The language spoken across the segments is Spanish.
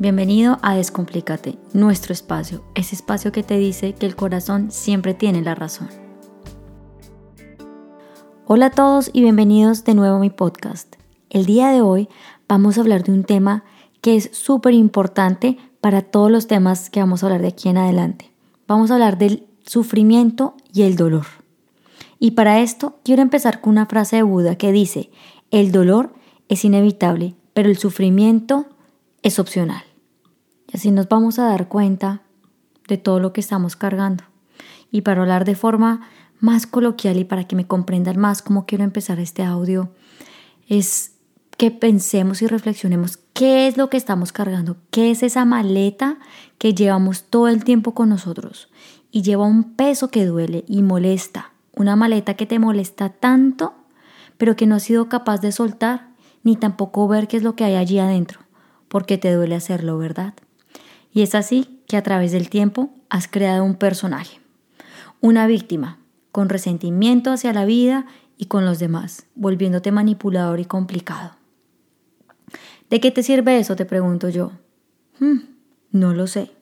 Bienvenido a Descomplícate, nuestro espacio, ese espacio que te dice que el corazón siempre tiene la razón. Hola a todos y bienvenidos de nuevo a mi podcast. El día de hoy vamos a hablar de un tema que es súper importante para todos los temas que vamos a hablar de aquí en adelante. Vamos a hablar del sufrimiento y el dolor. Y para esto quiero empezar con una frase de Buda que dice, el dolor es inevitable, pero el sufrimiento es opcional. Y así nos vamos a dar cuenta de todo lo que estamos cargando. Y para hablar de forma más coloquial y para que me comprendan más cómo quiero empezar este audio, es que pensemos y reflexionemos qué es lo que estamos cargando, qué es esa maleta que llevamos todo el tiempo con nosotros y lleva un peso que duele y molesta, una maleta que te molesta tanto, pero que no has sido capaz de soltar ni tampoco ver qué es lo que hay allí adentro, porque te duele hacerlo, ¿verdad? Y es así que a través del tiempo has creado un personaje, una víctima, con resentimiento hacia la vida y con los demás, volviéndote manipulador y complicado. ¿De qué te sirve eso? Te pregunto yo. Hmm, no lo sé.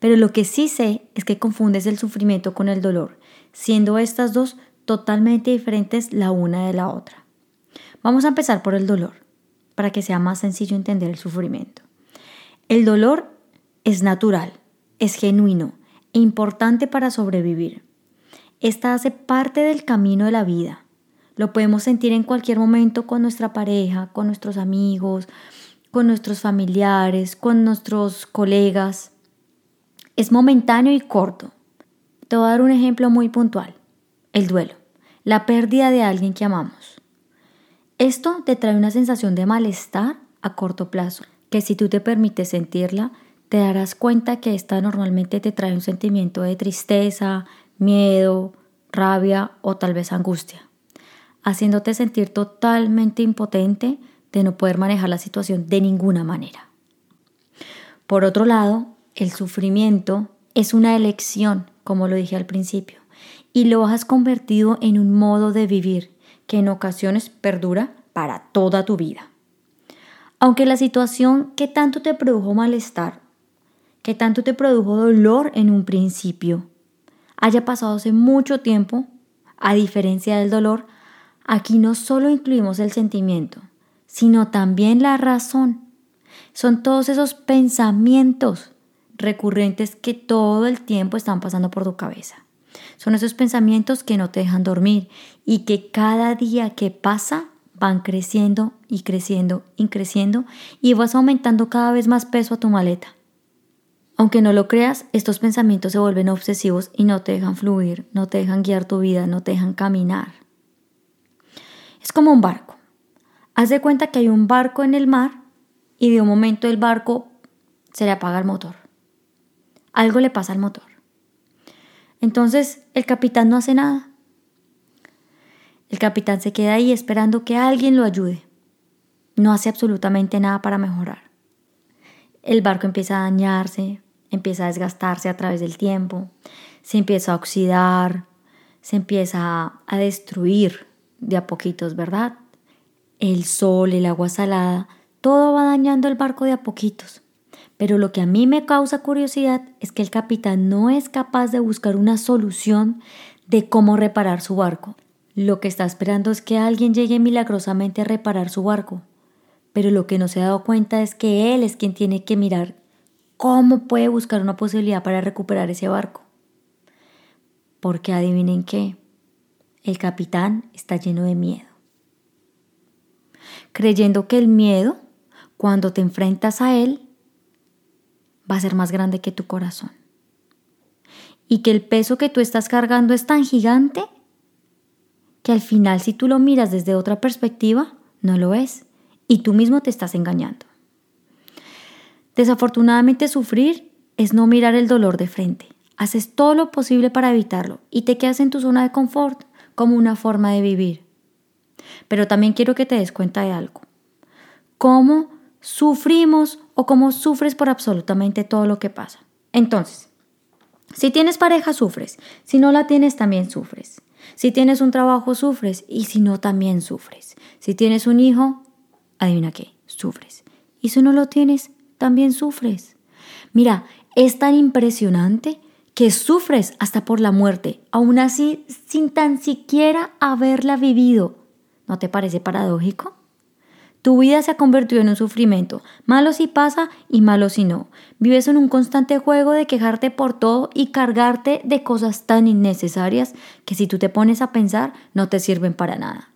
Pero lo que sí sé es que confundes el sufrimiento con el dolor, siendo estas dos totalmente diferentes la una de la otra. Vamos a empezar por el dolor, para que sea más sencillo entender el sufrimiento. El dolor es natural, es genuino e importante para sobrevivir. Esta hace parte del camino de la vida lo podemos sentir en cualquier momento con nuestra pareja, con nuestros amigos, con nuestros familiares, con nuestros colegas. Es momentáneo y corto. Te voy a dar un ejemplo muy puntual. El duelo, la pérdida de alguien que amamos. Esto te trae una sensación de malestar a corto plazo, que si tú te permites sentirla, te darás cuenta que esta normalmente te trae un sentimiento de tristeza, miedo, rabia o tal vez angustia haciéndote sentir totalmente impotente de no poder manejar la situación de ninguna manera. Por otro lado, el sufrimiento es una elección, como lo dije al principio, y lo has convertido en un modo de vivir que en ocasiones perdura para toda tu vida. Aunque la situación que tanto te produjo malestar, que tanto te produjo dolor en un principio, haya pasado hace mucho tiempo, a diferencia del dolor, Aquí no solo incluimos el sentimiento, sino también la razón. Son todos esos pensamientos recurrentes que todo el tiempo están pasando por tu cabeza. Son esos pensamientos que no te dejan dormir y que cada día que pasa van creciendo y creciendo y creciendo y vas aumentando cada vez más peso a tu maleta. Aunque no lo creas, estos pensamientos se vuelven obsesivos y no te dejan fluir, no te dejan guiar tu vida, no te dejan caminar. Es como un barco. Haz de cuenta que hay un barco en el mar y de un momento el barco se le apaga el motor. Algo le pasa al motor. Entonces el capitán no hace nada. El capitán se queda ahí esperando que alguien lo ayude. No hace absolutamente nada para mejorar. El barco empieza a dañarse, empieza a desgastarse a través del tiempo, se empieza a oxidar, se empieza a destruir de a poquitos, ¿verdad? El sol, el agua salada, todo va dañando el barco de a poquitos. Pero lo que a mí me causa curiosidad es que el capitán no es capaz de buscar una solución de cómo reparar su barco. Lo que está esperando es que alguien llegue milagrosamente a reparar su barco. Pero lo que no se ha dado cuenta es que él es quien tiene que mirar cómo puede buscar una posibilidad para recuperar ese barco. Porque adivinen qué, el capitán está lleno de miedo, creyendo que el miedo, cuando te enfrentas a él, va a ser más grande que tu corazón. Y que el peso que tú estás cargando es tan gigante que al final si tú lo miras desde otra perspectiva, no lo es. Y tú mismo te estás engañando. Desafortunadamente sufrir es no mirar el dolor de frente. Haces todo lo posible para evitarlo y te quedas en tu zona de confort como una forma de vivir. Pero también quiero que te des cuenta de algo. ¿Cómo sufrimos o cómo sufres por absolutamente todo lo que pasa? Entonces, si tienes pareja, sufres. Si no la tienes, también sufres. Si tienes un trabajo, sufres. Y si no, también sufres. Si tienes un hijo, adivina qué, sufres. Y si no lo tienes, también sufres. Mira, es tan impresionante que sufres hasta por la muerte, aún así sin tan siquiera haberla vivido. ¿No te parece paradójico? Tu vida se ha convertido en un sufrimiento, malo si pasa y malo si no. Vives en un constante juego de quejarte por todo y cargarte de cosas tan innecesarias que si tú te pones a pensar no te sirven para nada.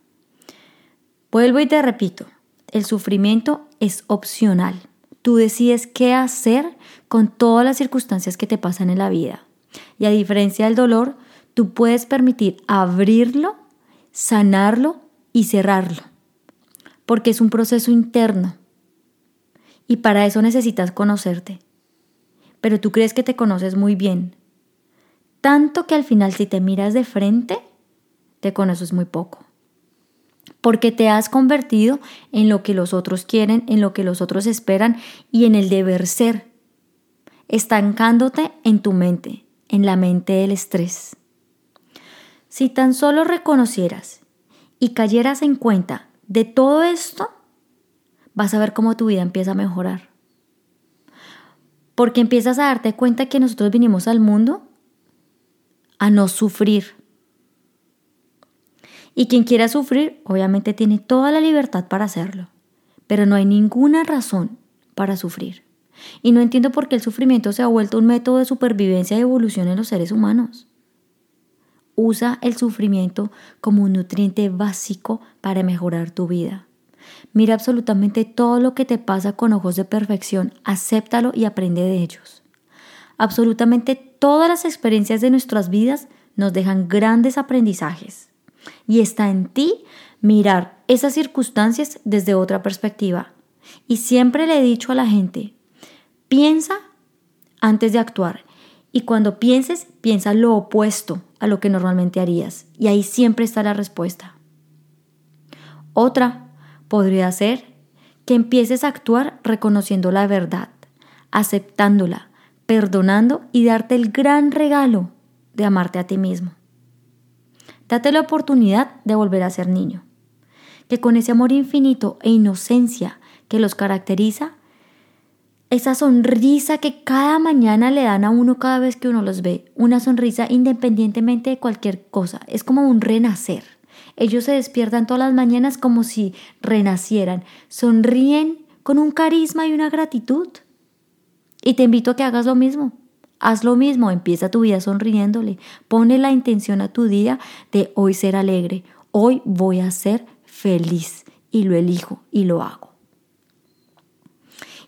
Vuelvo y te repito, el sufrimiento es opcional. Tú decides qué hacer con todas las circunstancias que te pasan en la vida. Y a diferencia del dolor, tú puedes permitir abrirlo, sanarlo y cerrarlo porque es un proceso interno. Y para eso necesitas conocerte. Pero tú crees que te conoces muy bien. Tanto que al final si te miras de frente, te conoces muy poco. Porque te has convertido en lo que los otros quieren, en lo que los otros esperan y en el deber ser. Estancándote en tu mente, en la mente del estrés. Si tan solo reconocieras y cayeras en cuenta de todo esto, vas a ver cómo tu vida empieza a mejorar. Porque empiezas a darte cuenta que nosotros vinimos al mundo a no sufrir. Y quien quiera sufrir, obviamente tiene toda la libertad para hacerlo. Pero no hay ninguna razón para sufrir. Y no entiendo por qué el sufrimiento se ha vuelto un método de supervivencia y evolución en los seres humanos. Usa el sufrimiento como un nutriente básico para mejorar tu vida. Mira absolutamente todo lo que te pasa con ojos de perfección, acéptalo y aprende de ellos. Absolutamente todas las experiencias de nuestras vidas nos dejan grandes aprendizajes. Y está en ti mirar esas circunstancias desde otra perspectiva. Y siempre le he dicho a la gente, piensa antes de actuar. Y cuando pienses, piensa lo opuesto a lo que normalmente harías. Y ahí siempre está la respuesta. Otra podría ser que empieces a actuar reconociendo la verdad, aceptándola, perdonando y darte el gran regalo de amarte a ti mismo. Date la oportunidad de volver a ser niño, que con ese amor infinito e inocencia que los caracteriza, esa sonrisa que cada mañana le dan a uno cada vez que uno los ve, una sonrisa independientemente de cualquier cosa, es como un renacer. Ellos se despiertan todas las mañanas como si renacieran, sonríen con un carisma y una gratitud. Y te invito a que hagas lo mismo. Haz lo mismo, empieza tu vida sonriéndole. Pone la intención a tu día de hoy ser alegre. Hoy voy a ser feliz y lo elijo y lo hago.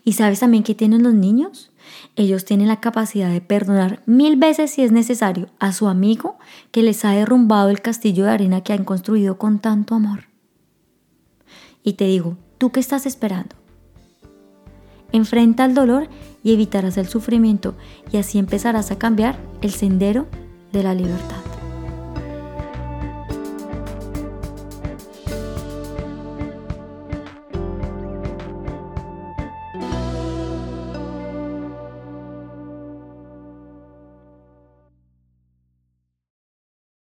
¿Y sabes también qué tienen los niños? Ellos tienen la capacidad de perdonar mil veces si es necesario a su amigo que les ha derrumbado el castillo de arena que han construido con tanto amor. Y te digo, ¿tú qué estás esperando? Enfrenta el dolor y evitarás el sufrimiento y así empezarás a cambiar el sendero de la libertad.